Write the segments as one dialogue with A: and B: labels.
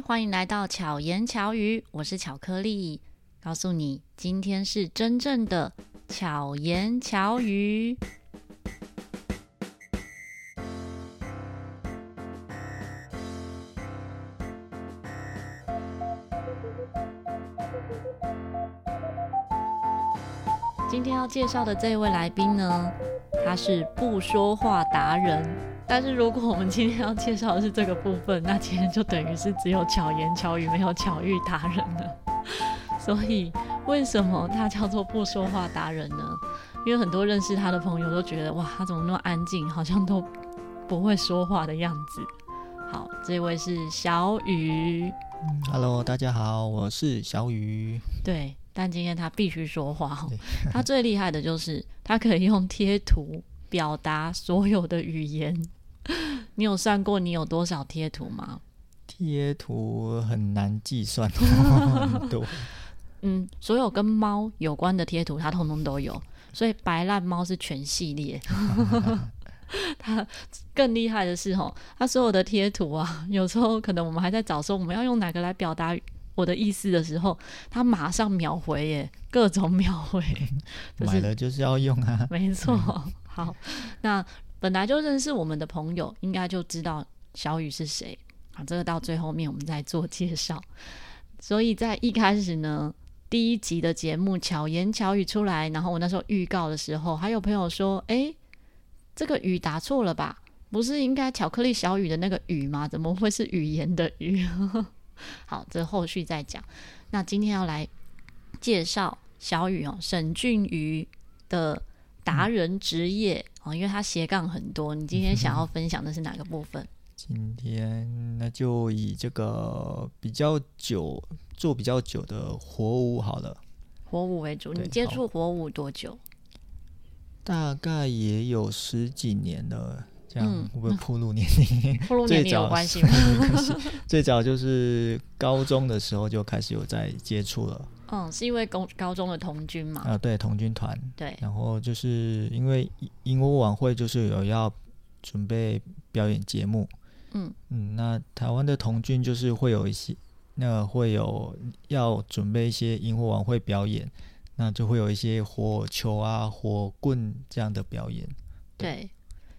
A: 欢迎来到巧言巧语，我是巧克力，告诉你今天是真正的巧言巧语。今天要介绍的这位来宾呢，他是不说话达人。但是如果我们今天要介绍的是这个部分，那今天就等于是只有巧言巧语，没有巧遇达人了。所以为什么他叫做不说话达人呢？因为很多认识他的朋友都觉得，哇，他怎么那么安静，好像都不会说话的样子。好，这位是小雨。
B: Hello，大家好，我是小雨。
A: 对，但今天他必须说话。他最厉害的就是他可以用贴图表达所有的语言。你有算过你有多少贴图吗？
B: 贴图很难计算，很多。
A: 嗯，所有跟猫有关的贴图，它通通都有。所以白烂猫是全系列。它更厉害的是，吼，它所有的贴图啊，有时候可能我们还在找说我们要用哪个来表达我的意思的时候，它马上秒回耶，各种秒回。
B: 买了就是要用啊，
A: 没错。好，那。本来就认识我们的朋友，应该就知道小雨是谁啊。这个到最后面我们再做介绍。所以在一开始呢，第一集的节目巧言巧语出来，然后我那时候预告的时候，还有朋友说：“诶，这个雨打错了吧？不是应该巧克力小雨的那个雨吗？怎么会是语言的语？” 好，这后续再讲。那今天要来介绍小雨哦，沈俊瑜的达人职业。嗯哦，因为他斜杠很多，你今天想要分享的是哪个部分？
B: 今天那就以这个比较久做比较久的火舞好了，
A: 火舞为主。你接触火舞多久？
B: 大概也有十几年了，这样会不会暴露年龄？
A: 暴露年龄有关系吗？
B: 最早就是高中的时候就开始有在接触了。
A: 嗯，是因为高高中的童军嘛？
B: 啊，对，童军团。
A: 对，
B: 然后就是因为营火晚会就是有要准备表演节目。嗯嗯，那台湾的童军就是会有一些，那个、会有要准备一些萤火晚会表演，那就会有一些火球啊、火棍这样的表演。对，
A: 对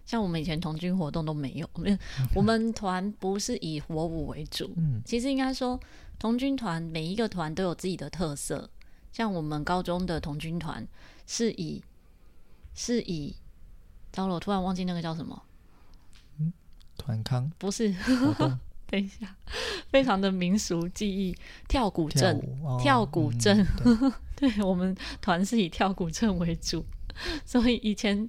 A: 像我们以前童军活动都没有，没有，我们团不是以火舞为主。嗯，其实应该说。童军团每一个团都有自己的特色，像我们高中的童军团是以是以，糟了，我突然忘记那个叫什么，
B: 嗯，团康
A: 不是，等一下，非常的民俗记忆，跳古镇，跳古镇，哦、对，对我们团是以跳古镇为主，所以以前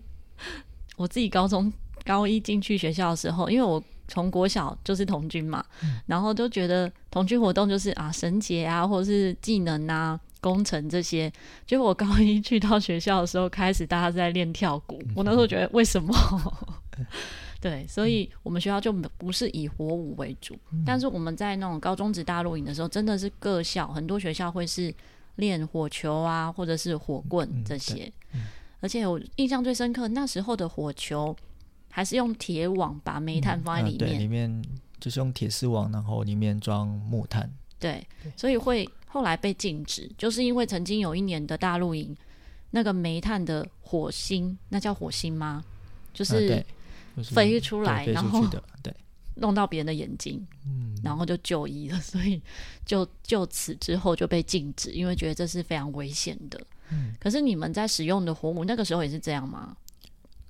A: 我自己高中高一进去学校的时候，因为我。从国小就是童军嘛，嗯、然后就觉得童军活动就是啊绳结啊，或者是技能啊、工程这些。结果我高一去到学校的时候，开始大家在练跳鼓。嗯、我那时候觉得为什么？嗯、对，所以我们学校就不是以火舞为主，嗯、但是我们在那种高中职大露营的时候，真的是各校很多学校会是练火球啊，或者是火棍这些。嗯嗯、而且我印象最深刻，那时候的火球。还是用铁网把煤炭放在里面，嗯啊、对，里面
B: 就是用铁丝网，然后里面装木炭。
A: 对，所以会后来被禁止，就是因为曾经有一年的大露营，那个煤炭的火星，那叫火星吗？就是飞出来，
B: 啊就是、
A: 然后
B: 对
A: 弄到别人的眼睛，嗯，然后就就医了，所以就就此之后就被禁止，因为觉得这是非常危险的。嗯，可是你们在使用的火舞那个时候也是这样吗？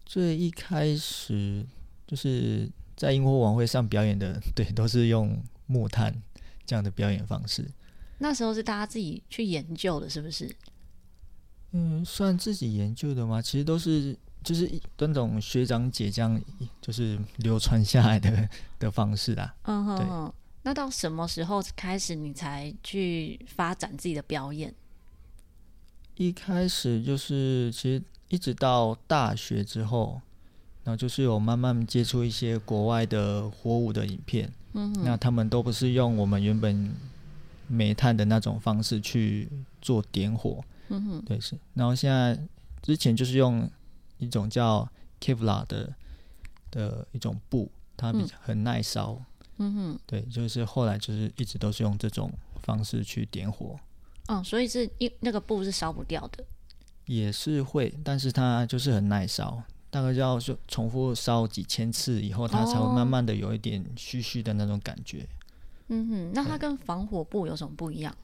B: 最一开始就是在营火晚会上表演的，对，都是用木炭这样的表演方式。
A: 那时候是大家自己去研究的，是不是？
B: 嗯，算自己研究的吗？其实都是就是那种学长姐这样，就是流传下来的 的方式啦。嗯哼。
A: 那到什么时候开始你才去发展自己的表演？
B: 一开始就是其实。一直到大学之后，然后就是有慢慢接触一些国外的火舞的影片，嗯哼，那他们都不是用我们原本煤炭的那种方式去做点火，嗯哼，对是。然后现在之前就是用一种叫 Kevlar 的的一种布，它比较很耐烧，
A: 嗯哼，
B: 对，就是后来就是一直都是用这种方式去点火。
A: 嗯，所以是一那个布是烧不掉的。
B: 也是会，但是它就是很耐烧，大概要就重复烧几千次以后，它才会慢慢的有一点虚虚的那种感觉。哦。
A: 嗯哼，那它跟防火布有什么不一样？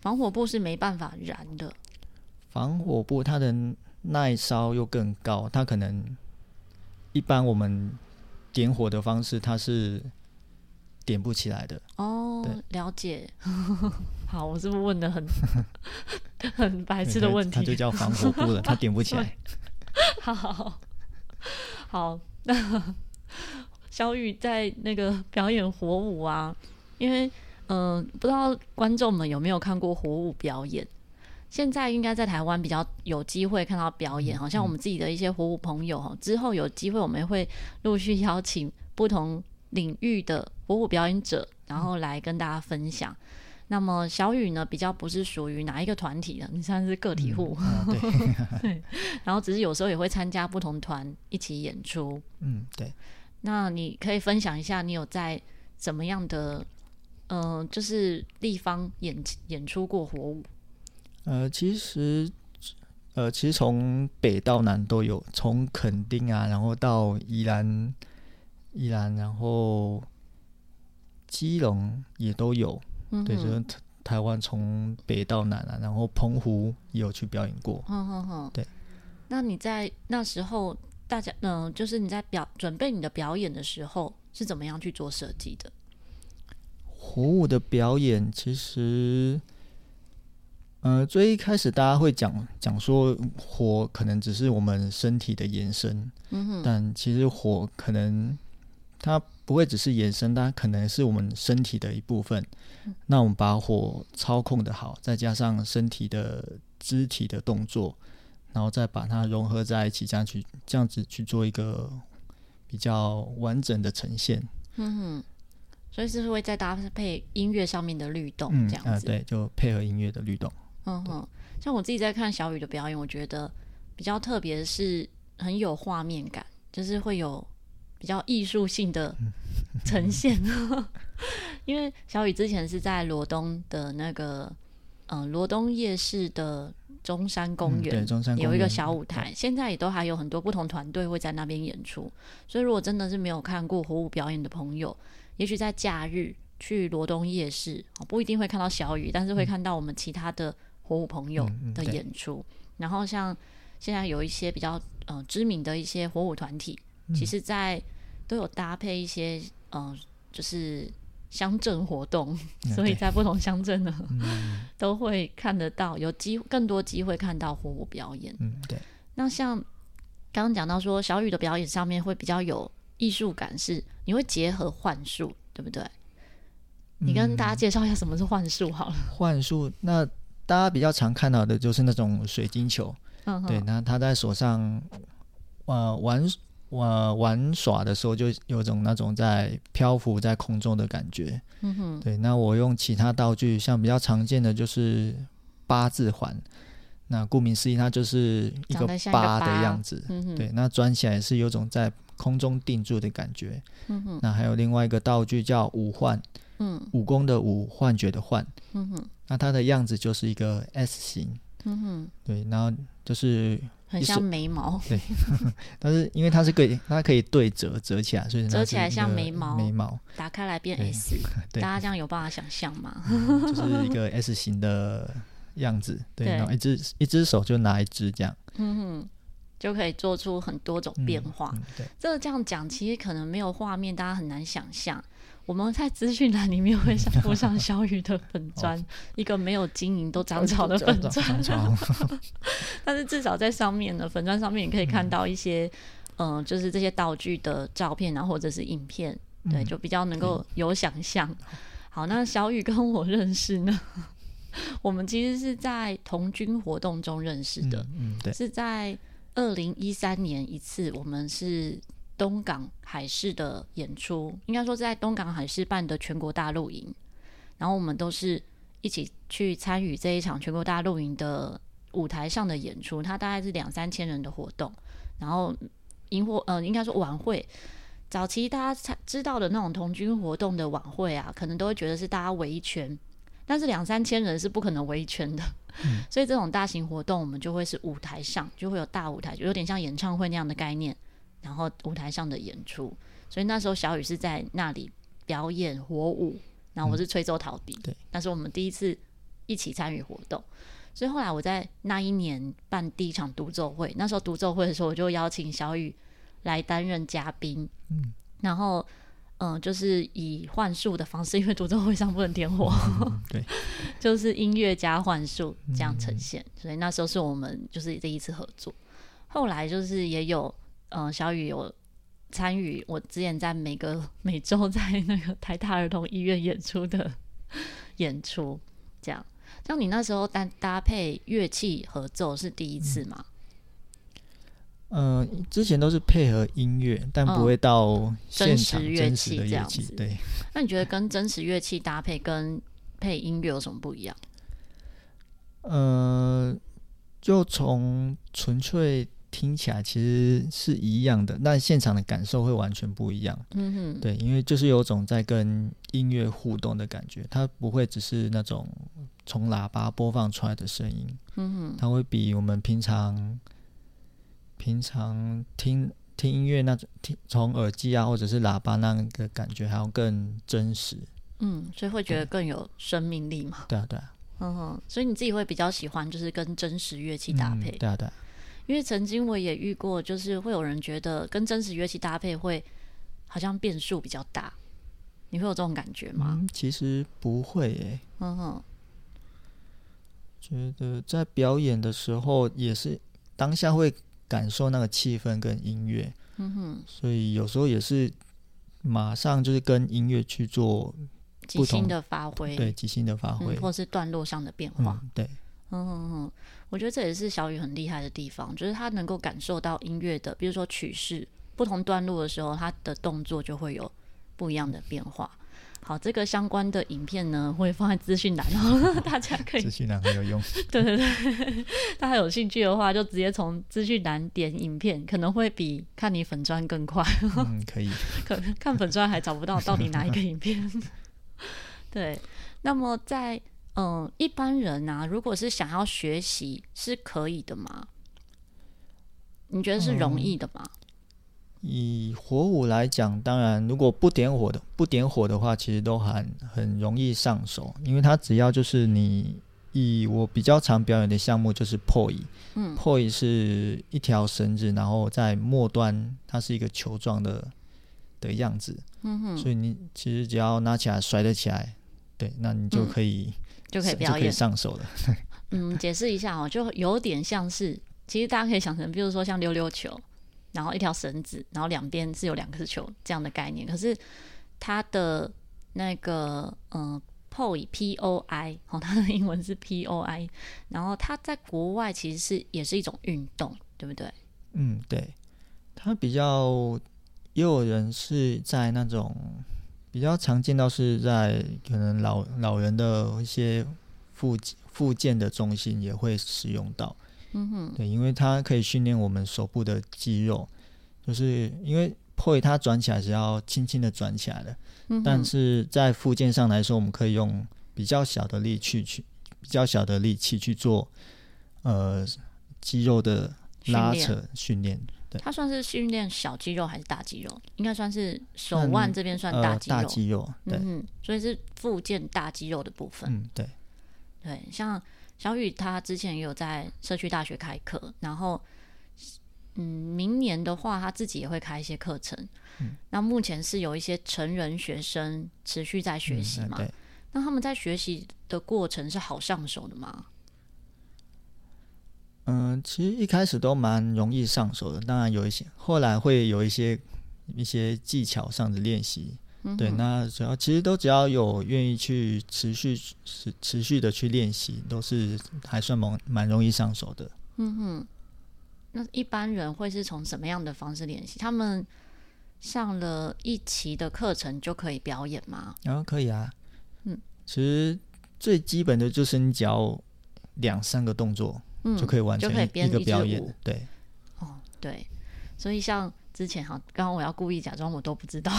A: 防火布是没办法燃的。
B: 防火布它的耐烧又更高，它可能一般我们点火的方式，它是点不起来的。
A: 哦，了解。好，我是不是问的很 很白痴的问题？
B: 他就叫防火布了，它点不起来。
A: 好 好好，那小雨在那个表演火舞啊，因为嗯、呃，不知道观众们有没有看过火舞表演？现在应该在台湾比较有机会看到表演，好像我们自己的一些火舞朋友哈，之后有机会我们会陆续邀请不同领域的火舞表演者，然后来跟大家分享。那么小雨呢，比较不是属于哪一个团体的，你算是个体户，
B: 嗯啊、对，
A: 对。然后只是有时候也会参加不同团一起演出。
B: 嗯，对。
A: 那你可以分享一下，你有在怎么样的，嗯、呃，就是地方演演出过火舞？
B: 呃，其实，呃，其实从北到南都有，从垦丁啊，然后到宜兰，宜兰，然后基隆也都有。嗯、对，就是台湾从北到南啊，然后澎湖也有去表演过。
A: 嗯嗯嗯，
B: 对。
A: 那你在那时候，大家嗯、呃，就是你在表准备你的表演的时候，是怎么样去做设计的？
B: 火舞的表演其实，呃，最一开始大家会讲讲说，火可能只是我们身体的延伸。嗯哼。但其实火可能它。不会只是延伸，它可能是我们身体的一部分。那我们把火操控的好，再加上身体的肢体的动作，然后再把它融合在一起，这样去这样子去做一个比较完整的呈现。
A: 嗯哼，所以是会再搭配音乐上面的律动，这样子？嗯呃、
B: 对，就配合音乐的律动。
A: 嗯哼，像我自己在看小雨的表演，我觉得比较特别的是很有画面感，就是会有。比较艺术性的呈现，因为小雨之前是在罗东的那个，嗯、呃，罗东夜市的中山公园、嗯、有一个小舞台，现在也都还有很多不同团队会在那边演出。所以，如果真的是没有看过火舞表演的朋友，也许在假日去罗东夜市，不一定会看到小雨，但是会看到我们其他的火舞朋友的演出。然后，像现在有一些比较呃知名的一些火舞团体。其实，在都有搭配一些，嗯、呃，就是乡镇活动，所以在不同乡镇呢，嗯、都会看得到，有机更多机会看到火舞表演。
B: 嗯，对。
A: 那像刚刚讲到说，小雨的表演上面会比较有艺术感，是你会结合幻术，对不对？你跟大家介绍一下什么是幻术好了。
B: 幻术，那大家比较常看到的就是那种水晶球，嗯、对，那他在手上，呃，玩。我玩耍的时候就有种那种在漂浮在空中的感觉。嗯哼，对。那我用其他道具，像比较常见的就是八字环。那顾名思义，它就是一个八的样子。嗯哼，对。那转起来是有种在空中定住的感觉。嗯哼。那还有另外一个道具叫五幻。嗯。武功的武，幻觉的幻。嗯哼。那它的样子就是一个 S 型。嗯哼。对，然后就是。
A: 很像眉毛，
B: 对，但是因为它是可以，它可以对折折起来，所以
A: 折起来像眉毛，
B: 眉毛
A: 打开来变 S，大家这样有办法想象吗？
B: 就是一个 S 型的样子，对，然后一只一只手就拿一只这样，
A: 嗯哼，就可以做出很多种变化。
B: 嗯嗯、对，
A: 这个这样讲其实可能没有画面，大家很难想象。我们在资讯栏里面会上附上小雨的粉砖，一个没有经营都长草的粉砖，但是至少在上面呢，粉砖上面你可以看到一些，嗯、呃，就是这些道具的照片，然后或者是影片，对，就比较能够有想象。好，那小雨跟我认识呢，我们其实是在童军活动中认识的，嗯，嗯对，是在二零一三年一次，我们是。东港海事的演出，应该说在东港海事办的全国大露营，然后我们都是一起去参与这一场全国大露营的舞台上的演出。它大概是两三千人的活动，然后萤火呃，应该说晚会早期大家才知道的那种童军活动的晚会啊，可能都会觉得是大家围一圈，但是两三千人是不可能围一圈的。嗯、所以这种大型活动，我们就会是舞台上就会有大舞台，就有点像演唱会那样的概念，然后舞台上的演出。所以那时候小雨是在那里表演火舞，然后我是吹奏陶笛。对、嗯，那是我们第一次一起参与活动。所以后来我在那一年办第一场独奏会，那时候独奏会的时候，我就邀请小雨来担任嘉宾。嗯，然后嗯，就是以幻术的方式，因为独奏会上不能点火，嗯、对，就是音乐加幻术这样呈现。嗯、所以那时候是我们就是第一次合作。后来就是也有嗯，小雨有。参与我之前在每个每周在那个台大儿童医院演出的演出，这样，像你那时候搭搭配乐器合奏是第一次吗？
B: 嗯、呃，之前都是配合音乐，但不会到现场真实的乐器这样子。对，
A: 那你觉得跟真实乐器搭配跟配音乐有什么不一样？
B: 呃，就从纯粹。听起来其实是一样的，但现场的感受会完全不一样。嗯哼，对，因为就是有种在跟音乐互动的感觉，它不会只是那种从喇叭播放出来的声音。嗯哼，它会比我们平常平常听听音乐那种听从耳机啊或者是喇叭那个感觉还要更真实。
A: 嗯，所以会觉得更有生命力嘛？
B: 对啊，对啊。
A: 嗯哼，所以你自己会比较喜欢就是跟真实乐器搭配？
B: 嗯，对啊，对啊。
A: 因为曾经我也遇过，就是会有人觉得跟真实乐器搭配会好像变数比较大，你会有这种感觉吗？
B: 嗯，其实不会诶、欸。嗯哼，觉得在表演的时候也是当下会感受那个气氛跟音乐。嗯哼，所以有时候也是马上就是跟音乐去做
A: 即兴的发挥，
B: 对，即兴的发挥，
A: 嗯，或是段落上的变化，
B: 嗯、对。
A: 嗯嗯嗯，我觉得这也是小雨很厉害的地方，就是他能够感受到音乐的，比如说曲式不同段落的时候，他的动作就会有不一样的变化。好，这个相关的影片呢，会放在资讯栏，然 后大家可以
B: 资讯栏很有用。
A: 对对对，大家有兴趣的话，就直接从资讯栏点影片，可能会比看你粉砖更快。
B: 嗯，可以。
A: 可看粉砖还找不到到底哪一个影片。对，那么在。嗯，一般人啊，如果是想要学习，是可以的吗？你觉得是容易的吗？
B: 嗯，以火舞来讲，当然，如果不点火的，不点火的话，其实都很很容易上手，因为它只要就是你以我比较常表演的项目就是 Poi，嗯，Poi 是一条绳子，然后在末端它是一个球状的的样子，嗯哼，所以你其实只要拿起来甩得起来，对，那你就可以。嗯
A: 就可以表演
B: 上手了。
A: 嗯，解释一下哦，就有点像是，其实大家可以想成，比如说像溜溜球，然后一条绳子，然后两边是有两个球这样的概念。可是它的那个嗯，poi p o i 哦，它的英文是 p o i，然后它在国外其实是也是一种运动，对不对？
B: 嗯，对。它比较也有人是在那种。比较常见到是在可能老老人的一些附附件的中心也会使用到，嗯哼，对，因为它可以训练我们手部的肌肉，就是因为 poi 它转起来是要轻轻的转起来的，嗯，但是在附件上来说，我们可以用比较小的力去去比较小的力气去做呃肌肉的拉扯训练。对，
A: 它算是训练小肌肉还是大肌肉？应该算是手腕这边算大肌肉。
B: 呃、大肌肉，对，
A: 嗯，所以是附件大肌肉的部分。
B: 嗯，对，
A: 对，像小雨他之前也有在社区大学开课，然后嗯，明年的话他自己也会开一些课程。嗯，那目前是有一些成人学生持续在学习嘛？那他们在学习的过程是好上手的吗？
B: 嗯，其实一开始都蛮容易上手的，当然有一些，后来会有一些一些技巧上的练习。嗯、对，那只要其实都只要有愿意去持续持持续的去练习，都是还算蛮蛮容易上手的。
A: 嗯哼，那一般人会是从什么样的方式练习？他们上了一期的课程就可以表演吗？
B: 啊，可以啊。嗯，其实最基本的就是你只要两三个动作。就可以完成一个表演，对，
A: 哦，对，所以像之前哈，刚刚我要故意假装我都不知道。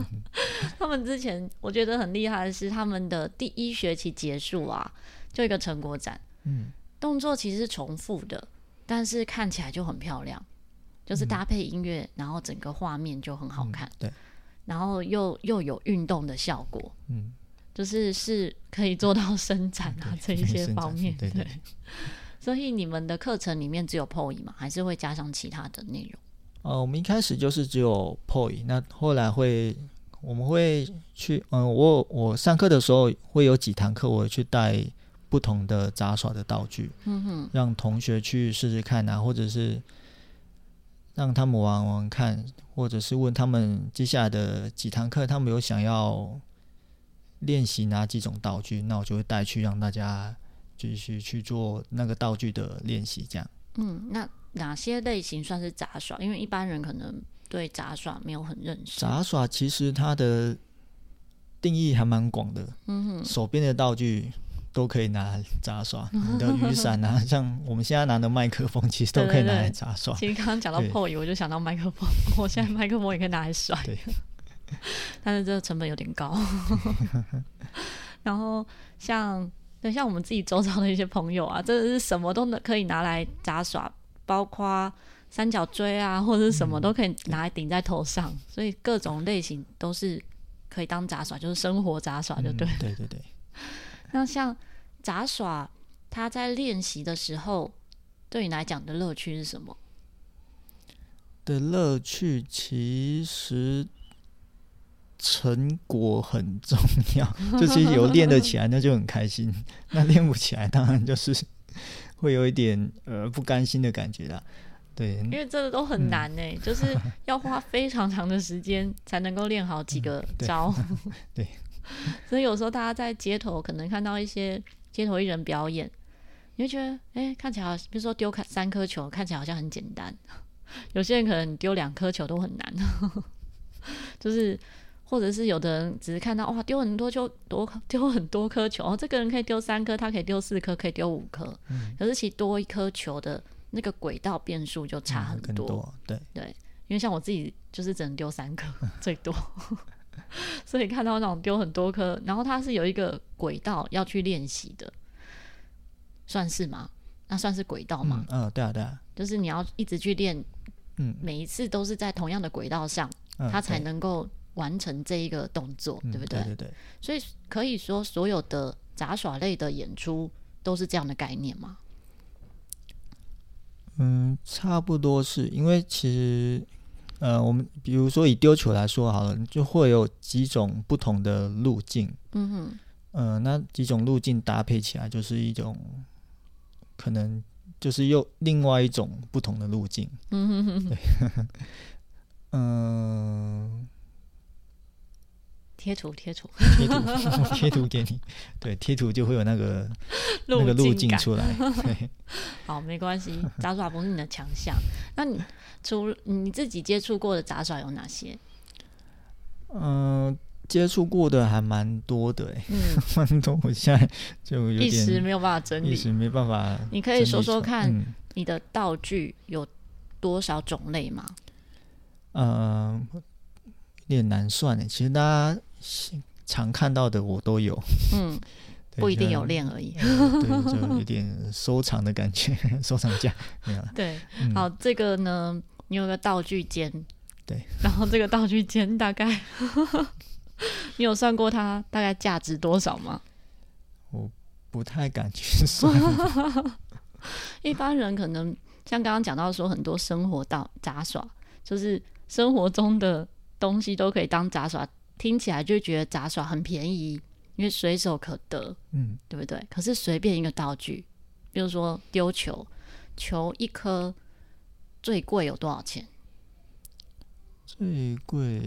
A: 他们之前我觉得很厉害的是，他们的第一学期结束啊，就一个成果展。嗯，动作其实是重复的，但是看起来就很漂亮，就是搭配音乐，嗯、然后整个画面就很好看。嗯、对，然后又又有运动的效果。嗯，就是是可以做到伸展啊这一些方面。对，对，对，所以你们的课程里面只有 POE 吗？还是会加上其他的内容？
B: 呃，我们一开始就是只有 POE，那后来会我们会去，嗯、呃，我我上课的时候会有几堂课，我会去带不同的杂耍的道具，嗯哼，让同学去试试看啊，或者是让他们玩玩看，或者是问他们接下来的几堂课，他们有想要练习哪几种道具，那我就会带去让大家继续去做那个道具的练习，这样。
A: 嗯，那。哪些类型算是杂耍？因为一般人可能对杂耍没有很认识。
B: 杂耍其实它的定义还蛮广的，嗯哼，手边的道具都可以拿来杂耍。你的雨伞啊，像我们现在拿的麦克风，其实都可以拿来杂耍。
A: 其实刚刚讲到 POE，我就想到麦克风。我现在麦克风也可以拿来甩，对但是这个成本有点高。然后像等像我们自己周遭的一些朋友啊，真的是什么都能可以拿来杂耍。包括三角锥啊，或者是什么都可以拿来顶在头上，嗯、所以各种类型都是可以当杂耍，就是生活杂耍，就对、嗯。对对对。那像杂耍，他在练习的时候，对你来讲的乐趣是什么？
B: 的乐趣其实成果很重要，就是有练得起来，那就很开心；那练不起来，当然就是。会有一点呃不甘心的感觉啦，对，
A: 因为这个都很难呢、欸，嗯、就是要花非常长的时间才能够练好几个招，
B: 嗯、对，对。
A: 所以有时候大家在街头可能看到一些街头艺人表演，你会觉得哎、欸，看起来比如说丢三颗球，看起来好像很简单，有些人可能丢两颗球都很难，就是。或者是有的人只是看到哇，丢很多球多丢很多颗球哦，这个人可以丢三颗，他可以丢四颗，可以丢五颗。嗯，可是其实多一颗球的那个轨道变数就差很多。嗯、多对对，因为像我自己就是只能丢三颗 最多，所以看到那种丢很多颗，然后它是有一个轨道要去练习的，算是吗？那算是轨道吗？
B: 嗯，嗯，对啊对啊，
A: 就是你要一直去练，嗯，每一次都是在同样的轨道上，嗯、它才能够。完成这一个动作，对不对？嗯、对对对。所以可以说，所有的杂耍类的演出都是这样的概念吗？
B: 嗯，差不多是因为其实，呃，我们比如说以丢球来说好了，就会有几种不同的路径。嗯哼。呃，那几种路径搭配起来，就是一种可能就是又另外一种不同的路径。嗯哼哼。对。嗯。
A: 贴图，贴图，
B: 贴图，贴图给你。对，贴图就会有那个 那个路径出来。对，
A: 好，没关系，杂耍不是你的强项。那你除你自己接触过的杂耍有哪些？
B: 嗯、呃，接触过的还蛮多的，哎，嗯，蛮多。我现在就有点
A: 一时没有办法整理，
B: 一时没办法。
A: 你可以说说看，你的道具有多少种类吗？
B: 嗯、呃，有点难算诶。其实大家。常看到的我都有，
A: 嗯，不一定有练而已，
B: 嗯，对，就有点收藏的感觉，收藏价没有。
A: 对，嗯，好，这个呢，你有个道具间，
B: 对，
A: 然后这个道具间大概，你有算过它大概价值多少吗？
B: 我不太敢去算，
A: 一般人可能像刚刚讲到说，很多生活到杂耍，就是生活中的东西都可以当杂耍。听起来就觉得杂耍很便宜，因为随手可得，嗯，对不对？可是随便一个道具，比如说丢球，球一颗最贵有多少钱？
B: 最贵，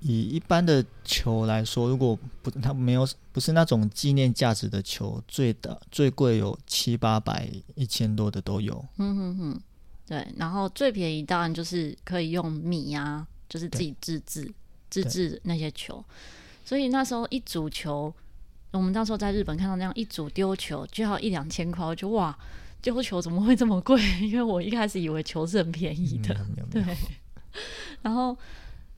B: 以一般的球来说，如果不它没有不是那种纪念价值的球，最的最贵有七八百、一千多的都有。嗯哼哼，
A: 对。然后最便宜当然就是可以用米啊。就是自己自制自制那些球，所以那时候一组球，我们那时候在日本看到那样一组丢球就要一两千块，我就哇，丢球怎么会这么贵？因为我一开始以为球是很便宜的，嗯、对。然后，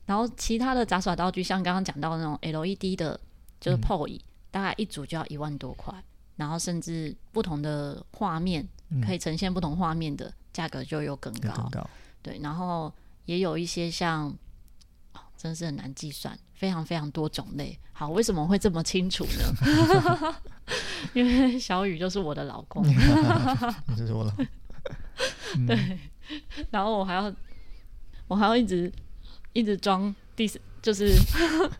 A: 然后其他的杂耍道具，像刚刚讲到那种 LED 的，就是 POY，、嗯、大概一组就要一万多块。然后，甚至不同的画面可以呈现不同画面的价格就又更高。更高对，然后也有一些像，哦、真是很难计算，非常非常多种类。好，为什么会这么清楚呢？因为小雨就是我的老公，
B: 就是我老公。
A: 对，然后我还要，我还要一直一直装第，就是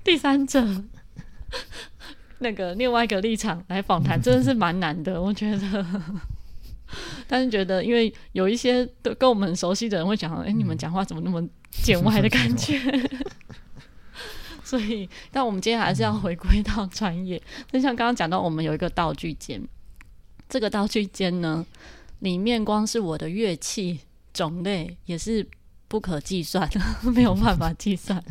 A: 第三者那个另外一个立场来访谈，真的是蛮难的，我觉得。但是觉得，因为有一些都跟我们很熟悉的人会讲，哎、欸，你们讲话怎么那么见外的感觉？所以，但我们今天还是要回归到专业。就像刚刚讲到，我们有一个道具间，这个道具间呢，里面光是我的乐器种类也是不可计算的，没有办法计算。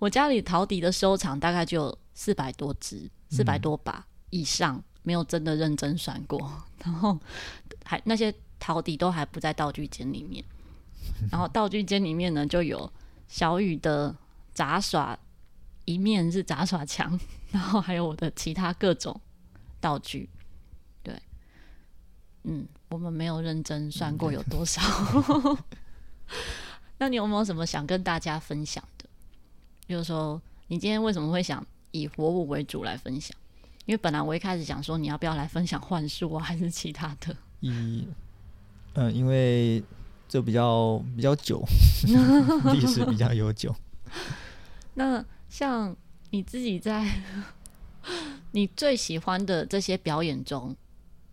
A: 我家里陶笛的收藏大概就有四百多支，四百多把以上，没有真的认真算过。然后还那些陶笛都还不在道具间里面。然后道具间里面呢，就有小雨的杂耍。一面是杂耍墙，然后还有我的其他各种道具。对，嗯，我们没有认真算过有多少。那你有没有什么想跟大家分享的？就是说，你今天为什么会想以活物为主来分享？因为本来我一开始想说，你要不要来分享幻术啊，还是其他的？以，
B: 嗯、呃，因为这比较比较久，历史比较悠久。
A: 那像你自己在 你最喜欢的这些表演中，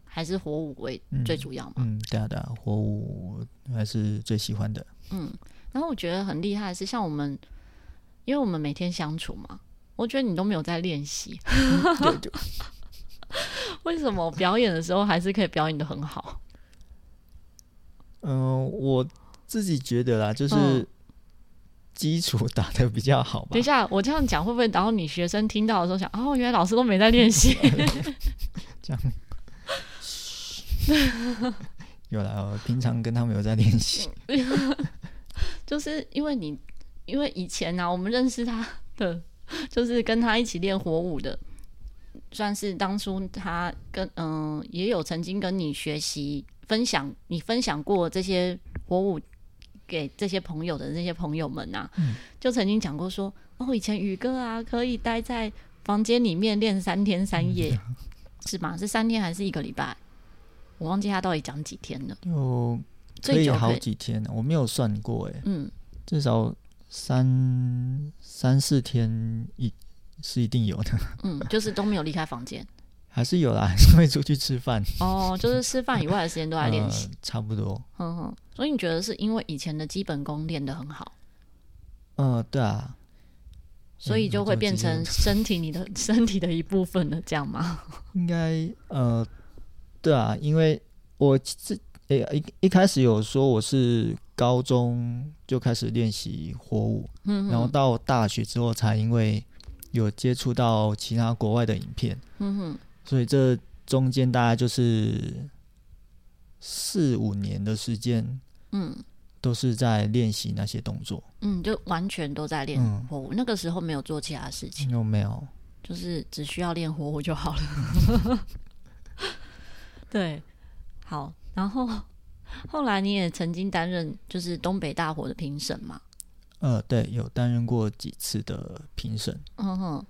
A: 还是火舞为最主要吗？
B: 嗯，嗯，对啊，对啊，火舞还是最喜欢的。
A: 嗯，然后我觉得很厉害的是，像我们，因为我们每天相处嘛，我觉得你都没有在练习。为什么表演的时候还是可以表演的很好？
B: 嗯、呃，我自己觉得啦，就是。嗯基础打的比较好吧？
A: 等一下，我这样讲会不会？然后你学生听到的时候想，哦，原来老师都没在练习。
B: 这样，有啦，我平常跟他们有在练习。
A: 就是因为你，因为以前呢、啊，我们认识他的，就是跟他一起练火舞的，算是当初他跟嗯、呃，也有曾经跟你学习分享，你分享过这些火舞。给这些朋友的那些朋友们啊，嗯、就曾经讲过说，哦，以前宇哥啊，可以待在房间里面练三天三夜，嗯、是吗？是三天还是一个礼拜？我忘记他到底讲几天了。
B: 有可以好几天呢，我没有算过哎。嗯，至少三三四天一是一定有的。
A: 嗯，就是都没有离开房间。
B: 还是有啦，还 是会出去吃饭。
A: 哦，就是吃饭以外的时间都在练习、呃，
B: 差不多。
A: 嗯哼，所以你觉得是因为以前的基本功练得很好？
B: 嗯、呃，对啊。
A: 所以就会变成 身体你的身体的一部分了，这样吗？
B: 应该呃，对啊，因为我这诶一一开始有说我是高中就开始练习火舞，嗯，然后到大学之后才因为有接触到其他国外的影片，嗯哼。所以这中间大概就是四五年的时间，嗯，都是在练习那些动作，
A: 嗯，就完全都在练火舞。嗯、那个时候没有做其他事情，
B: 有没有？
A: 就是只需要练火舞就好了。对，好。然后后来你也曾经担任就是东北大火的评审嘛？
B: 呃，对，有担任过几次的评审。
A: 嗯哼，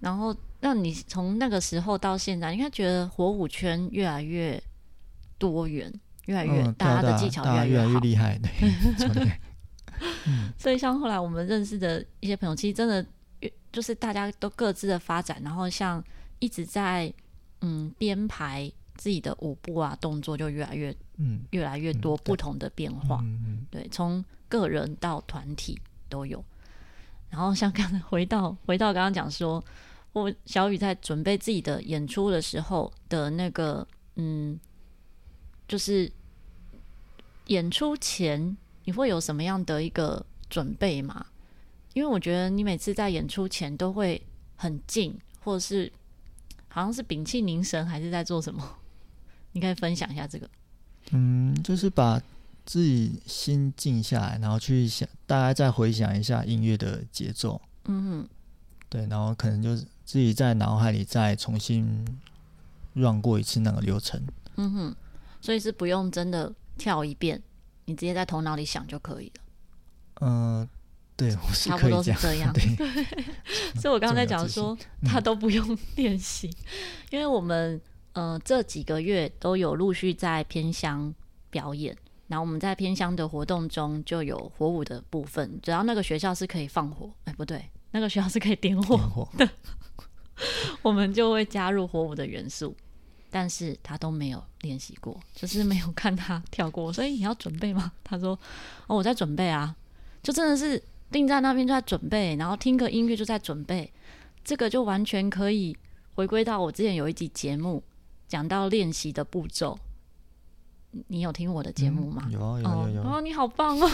A: 然后。那你从那个时候到现在，应该觉得火舞圈越来越多元，越来越、嗯、大家的技巧越来越好，越来越厉害。对，所以像后来我们认识的一些朋友，其实真的越就是大家都各自的发展，然后像一直在嗯编排自己的舞步啊动作，就越来越嗯越来越多不同的变化。嗯、对，从个人到团体都有。然后像刚才回到 回到刚刚讲说。我小雨在准备自己的演出的时候的那个，嗯，就是演出前你会有什么样的一个准备吗？因为我觉得你每次在演出前都会很静，或者是好像是屏气凝神，还是在做什么？你可以分享一下这个。
B: 嗯，就是把自己心静下来，然后去想，大概再回想一下音乐的节奏。嗯哼，对，然后可能就是自己在脑海里再重新 run 过一次那个流程。
A: 嗯哼，所以是不用真的跳一遍，你直接在头脑里想就可以了。
B: 嗯、呃，对，我是
A: 差不多是这样。
B: 对，
A: 对，所以我刚才讲说，他都不用练习，嗯、因为我们呃这几个月都有陆续在偏乡表演，然后我们在偏乡的活动中就有火舞的部分，只要那个学校是可以放火，哎，不对，那个学校是可以点火的，火 我们就会加入火舞的元素。但是他都没有练习过，就是没有看他跳过，所以你要准备吗？他说：“哦，我在准备啊。”就真的是定在那边就在准备，然后听个音乐就在准备，这个就完全可以回归到我之前有一集节目讲到练习的步骤。你有听我的节目吗？
B: 嗯、有有有有。
A: 哦，你好棒哦！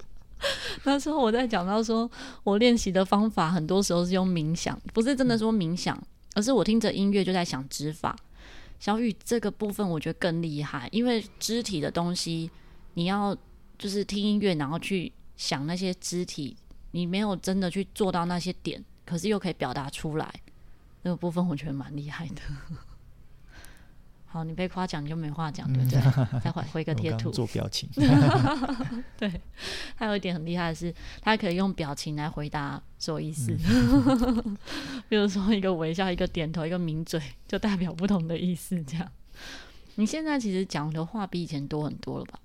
A: 那时候我在讲到说，我练习的方法很多时候是用冥想，不是真的说冥想，而是我听着音乐就在想指法。小雨这个部分我觉得更厉害，因为肢体的东西你要就是听音乐，然后去。想那些肢体，你没有真的去做到那些点，可是又可以表达出来，那个部分我觉得蛮厉害的。好，你被夸奖你就没话讲，对不对？嗯、再回回个贴图，
B: 做表情。
A: 对，还有一点很厉害的是，他可以用表情来回答所有意思。嗯、比如说一个微笑，一个点头，一个抿嘴，就代表不同的意思。这样，你现在其实讲的话比以前多很多了吧？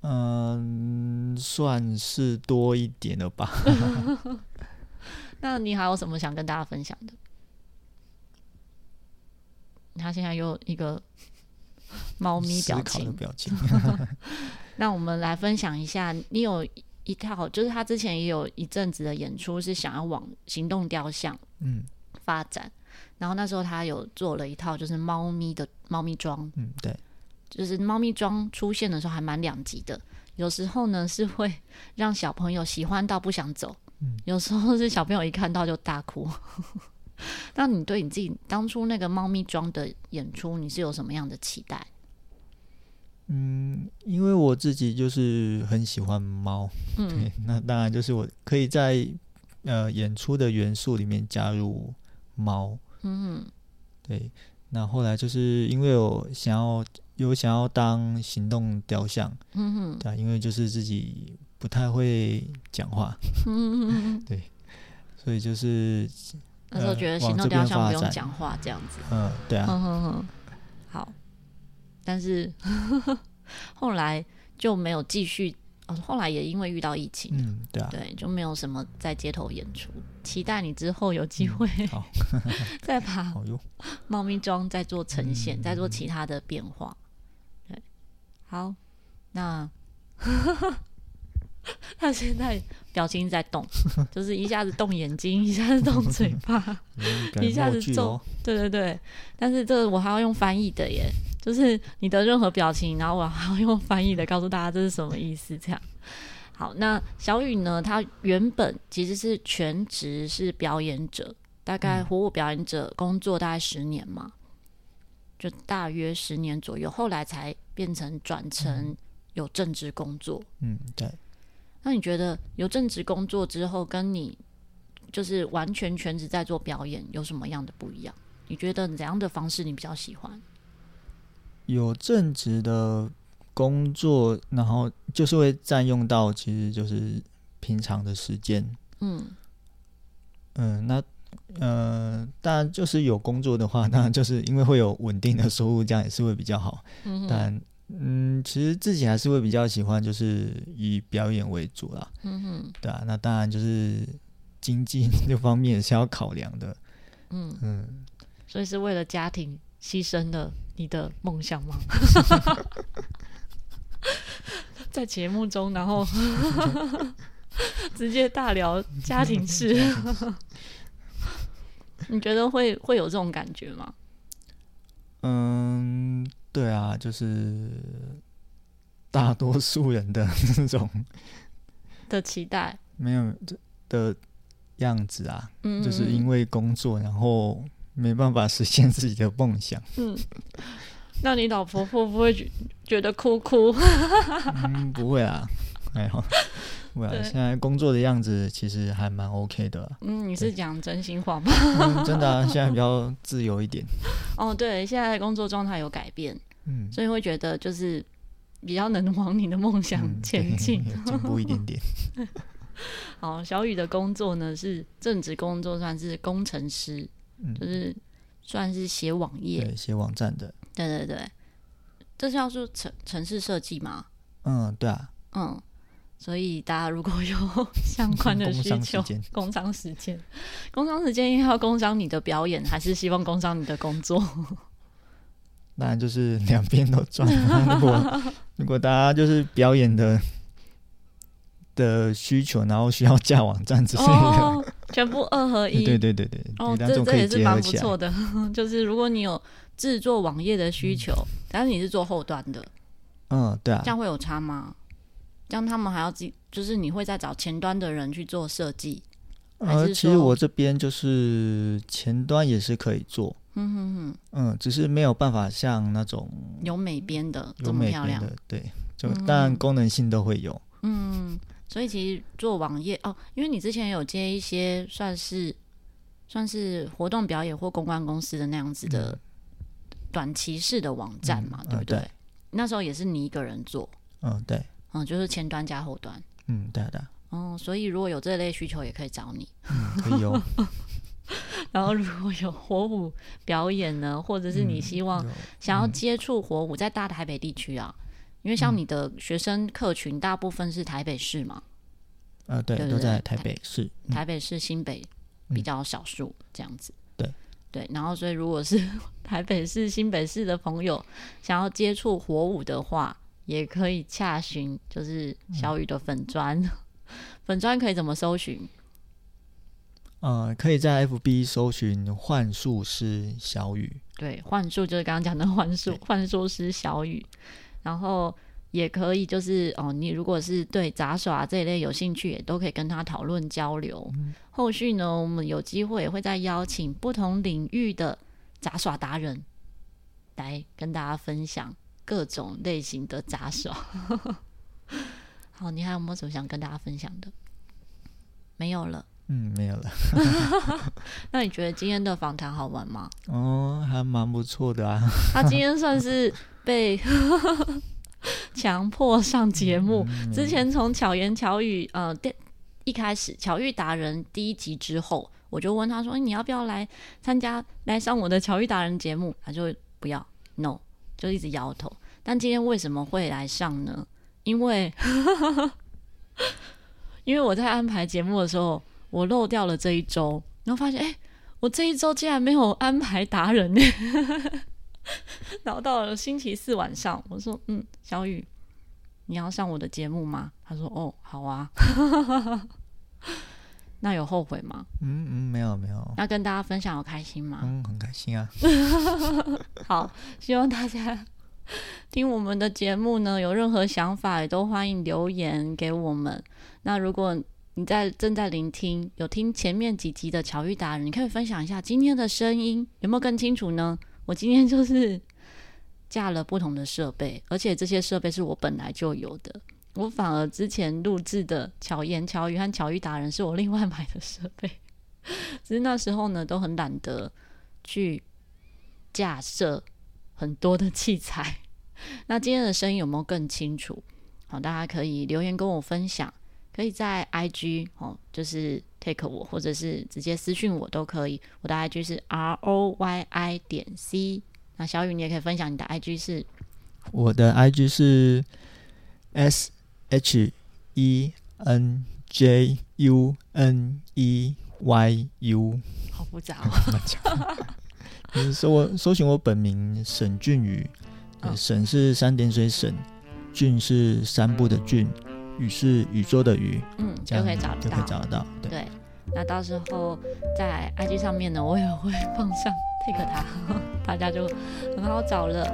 B: 嗯，算是多一点了吧。
A: 那你还有什么想跟大家分享的？他现在又一个猫咪表情，
B: 表情。
A: 那我们来分享一下，你有一套，就是他之前也有一阵子的演出是想要往行动雕像嗯发展，嗯、然后那时候他有做了一套就是猫咪的猫咪装，
B: 嗯对。
A: 就是猫咪装出现的时候还蛮两极的，有时候呢是会让小朋友喜欢到不想走，嗯、有时候是小朋友一看到就大哭。那你对你自己当初那个猫咪装的演出，你是有什么样的期待？
B: 嗯，因为我自己就是很喜欢猫，嗯，对，那当然就是我可以在呃演出的元素里面加入猫，嗯，对。那后来就是因为我想要。有想要当行动雕像，嗯哼，对，因为就是自己不太会讲话，嗯哼，对，所以就是
A: 那时候觉得行动雕像不用讲话这样子，
B: 嗯，对啊，
A: 嗯哼哼，好，但是呵 呵后来就没有继续，哦，后来也因为遇到疫情，
B: 嗯，对啊，
A: 对，就没有什么在街头演出，期待你之后有机会，嗯，好，再把 猫咪装再做呈现，嗯，再做其他的变化。对好，那他现在表情在动，就是一下子动眼睛，一下子动嘴巴，一下子皱，对对对。但是这个我还要用翻译的耶，就是你的任何表情，然后我还要用翻译的告诉大家这是什么意思。这样，好，那小雨呢？他原本其实是全职是表演者，大概火舞表演者工作大概十年嘛。就大约十年左右，后来才变成转成有正职工作。
B: 嗯，对。
A: 那你觉得有正职工作之后，跟你就是完全全职在做表演，有什么样的不一样？你觉得怎样的方式你比较喜欢？
B: 有正职的工作，然后就是会占用到，其实就是平常的时间。嗯嗯，那。呃，当然就是有工作的话，当然就是因为会有稳定的收入，这样也是会比较好。嗯，但嗯，其实自己还是会比较喜欢，就是以表演为主啦。嗯哼，对啊，那当然就是经济 这方面也是要考量的。嗯嗯，
A: 所以是为了家庭牺牲了你的梦想吗？在节目中，然后 直接大聊家庭事。你觉得会会有这种感觉吗？
B: 嗯，对啊，就是大多数人的那种
A: 的期待，
B: 没有的样子啊，嗯，就是因为工作，然后没办法实现自己的梦想。嗯，
A: 那你老婆会不会觉觉得哭哭？
B: 嗯，不会啊，还好。现在工作的样子其实还蛮 OK 的。
A: 嗯，你是讲真心话吗？
B: 嗯，真的啊，现在比较自由一点。
A: 哦，对，现在的工作状态有改变，嗯，所以会觉得就是比较能往你的梦想前进，
B: 进步一点点。
A: 好，小雨的工作呢是正职工作，算是工程师，嗯、就是算是写网页、
B: 对，写网站的。
A: 对对对，这是要做城城市设计吗？
B: 嗯，对啊。
A: 嗯，所以大家如果有 相关的需求，工商时间，工商时间应该要工商你的表演，还是希望工商你的工作？
B: 当然就是两边都赚。如果 如果大家就是表演的。的需求，然后需要架网站之类的，哦，
A: 全部二合一。
B: 对对对对，
A: 哦，这这也是蛮不错的。就是如果你有制作网页的需求，嗯，但是你是做后端的，
B: 嗯，对啊，
A: 这样会有差吗？这样他们还要自己，就是你会再找前端的人去做设计，
B: 呃，其实我这边就是前端也是可以做，
A: 嗯哼哼，
B: 嗯，只是没有办法像那种
A: 有美编的这么漂亮，
B: 对，就当然功能性都会有，
A: 嗯。所以其实做网页哦，因为你之前有接一些算是算是活动表演或公关公司的那样子的短期式的网站嘛，嗯、对不对？对，那时候也是你一个人做，
B: 嗯，对，
A: 嗯，就是前端加后端，
B: 嗯，对的。
A: 哦，所以如果有这类需求，也可以找你，
B: 嗯，可以有。
A: 然后如果有火舞表演呢，或者是你希望想要接触火舞，在大台北地区啊。因为像你的学生客群大部分是台北市嘛，
B: 呃，对，对对都在台北市，
A: 台北市、新北比较少数这样子。
B: 对
A: 对，然后所以如果是 台北市、新北市的朋友想要接触火舞的话，也可以洽询，就是小雨的粉砖，嗯、粉砖可以怎么搜寻？
B: 呃，可以在 FB 搜寻幻术师小雨。
A: 对，幻术就是刚刚讲的幻术，幻术师小雨。然后也可以，就是哦，你如果是对杂耍这一类有兴趣，也都可以跟他讨论交流。嗯、后续呢，我们有机会也会再邀请不同领域的杂耍达人来跟大家分享各种类型的杂耍。好，你还有没有什么想跟大家分享的？没有了。
B: 嗯，没有了。
A: 那你觉得今天的访谈好玩吗？
B: 哦，还蛮不错的啊。
A: 他今天算是被 强迫上节目。嗯、之前从巧言巧语，呃，电一开始巧遇达人第一集之后，我就问他说：“你要不要来参加，来上我的巧遇达人节目？”他就不要，no，就一直摇头。但今天为什么会来上呢？因为，因为我在安排节目的时候。我漏掉了这一周，然后发现，哎，我这一周竟然没有安排达人呢。然后到了星期四晚上，我说，嗯，小雨，你要上我的节目吗？他说，哦，好啊。那有后悔吗？
B: 嗯嗯，没有没有。
A: 那跟大家分享，有开心吗？
B: 嗯，很开心啊。
A: 好，希望大家 听我们的节目呢，有任何想法也都欢迎留言给我们。那如果你在正在聆听，有听前面几集的巧遇达人，你可以分享一下今天的声音有没有更清楚呢？我今天就是 架了不同的设备，而且这些设备是我本来就有的。我反而之前录制的巧言巧语和巧遇达人是我另外买的设备，只是那时候呢都很懒得去架设很多的器材。那今天的声音有没有更清楚？好，大家可以留言跟我分享。可以在 IG 哦，就是 take 我，或者是直接私讯我都可以。我的 IG 是 R O Y I 点 C。那小雨，你也可以分享你的 IG 是？
B: 我的 IG 是 S H E N J U N E Y U。
A: 好复杂哦。
B: 你搜我搜寻我本名沈俊宇，沈是三点水沈，俊是三部的俊。宇是宇宙的宇，
A: 嗯，就可以找得到，
B: 就可以找得到。对，
A: 对，那到时候在 IG 上面呢，我也会放上 take 他，大家就很好找了。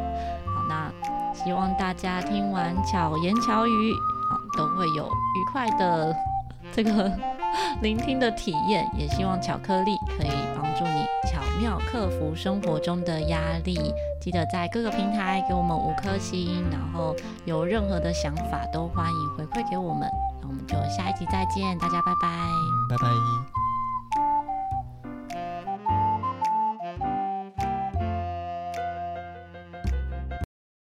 A: 好，那希望大家听完巧言巧语，啊，都会有愉快的这 个聆听的体验。也希望巧克力可以帮助你巧妙克服生活中的压力。记得在各个平台给我们五颗星，然后有任何的想法都欢迎回馈给我们。那我们就下一集再见，大家拜拜，
B: 拜拜。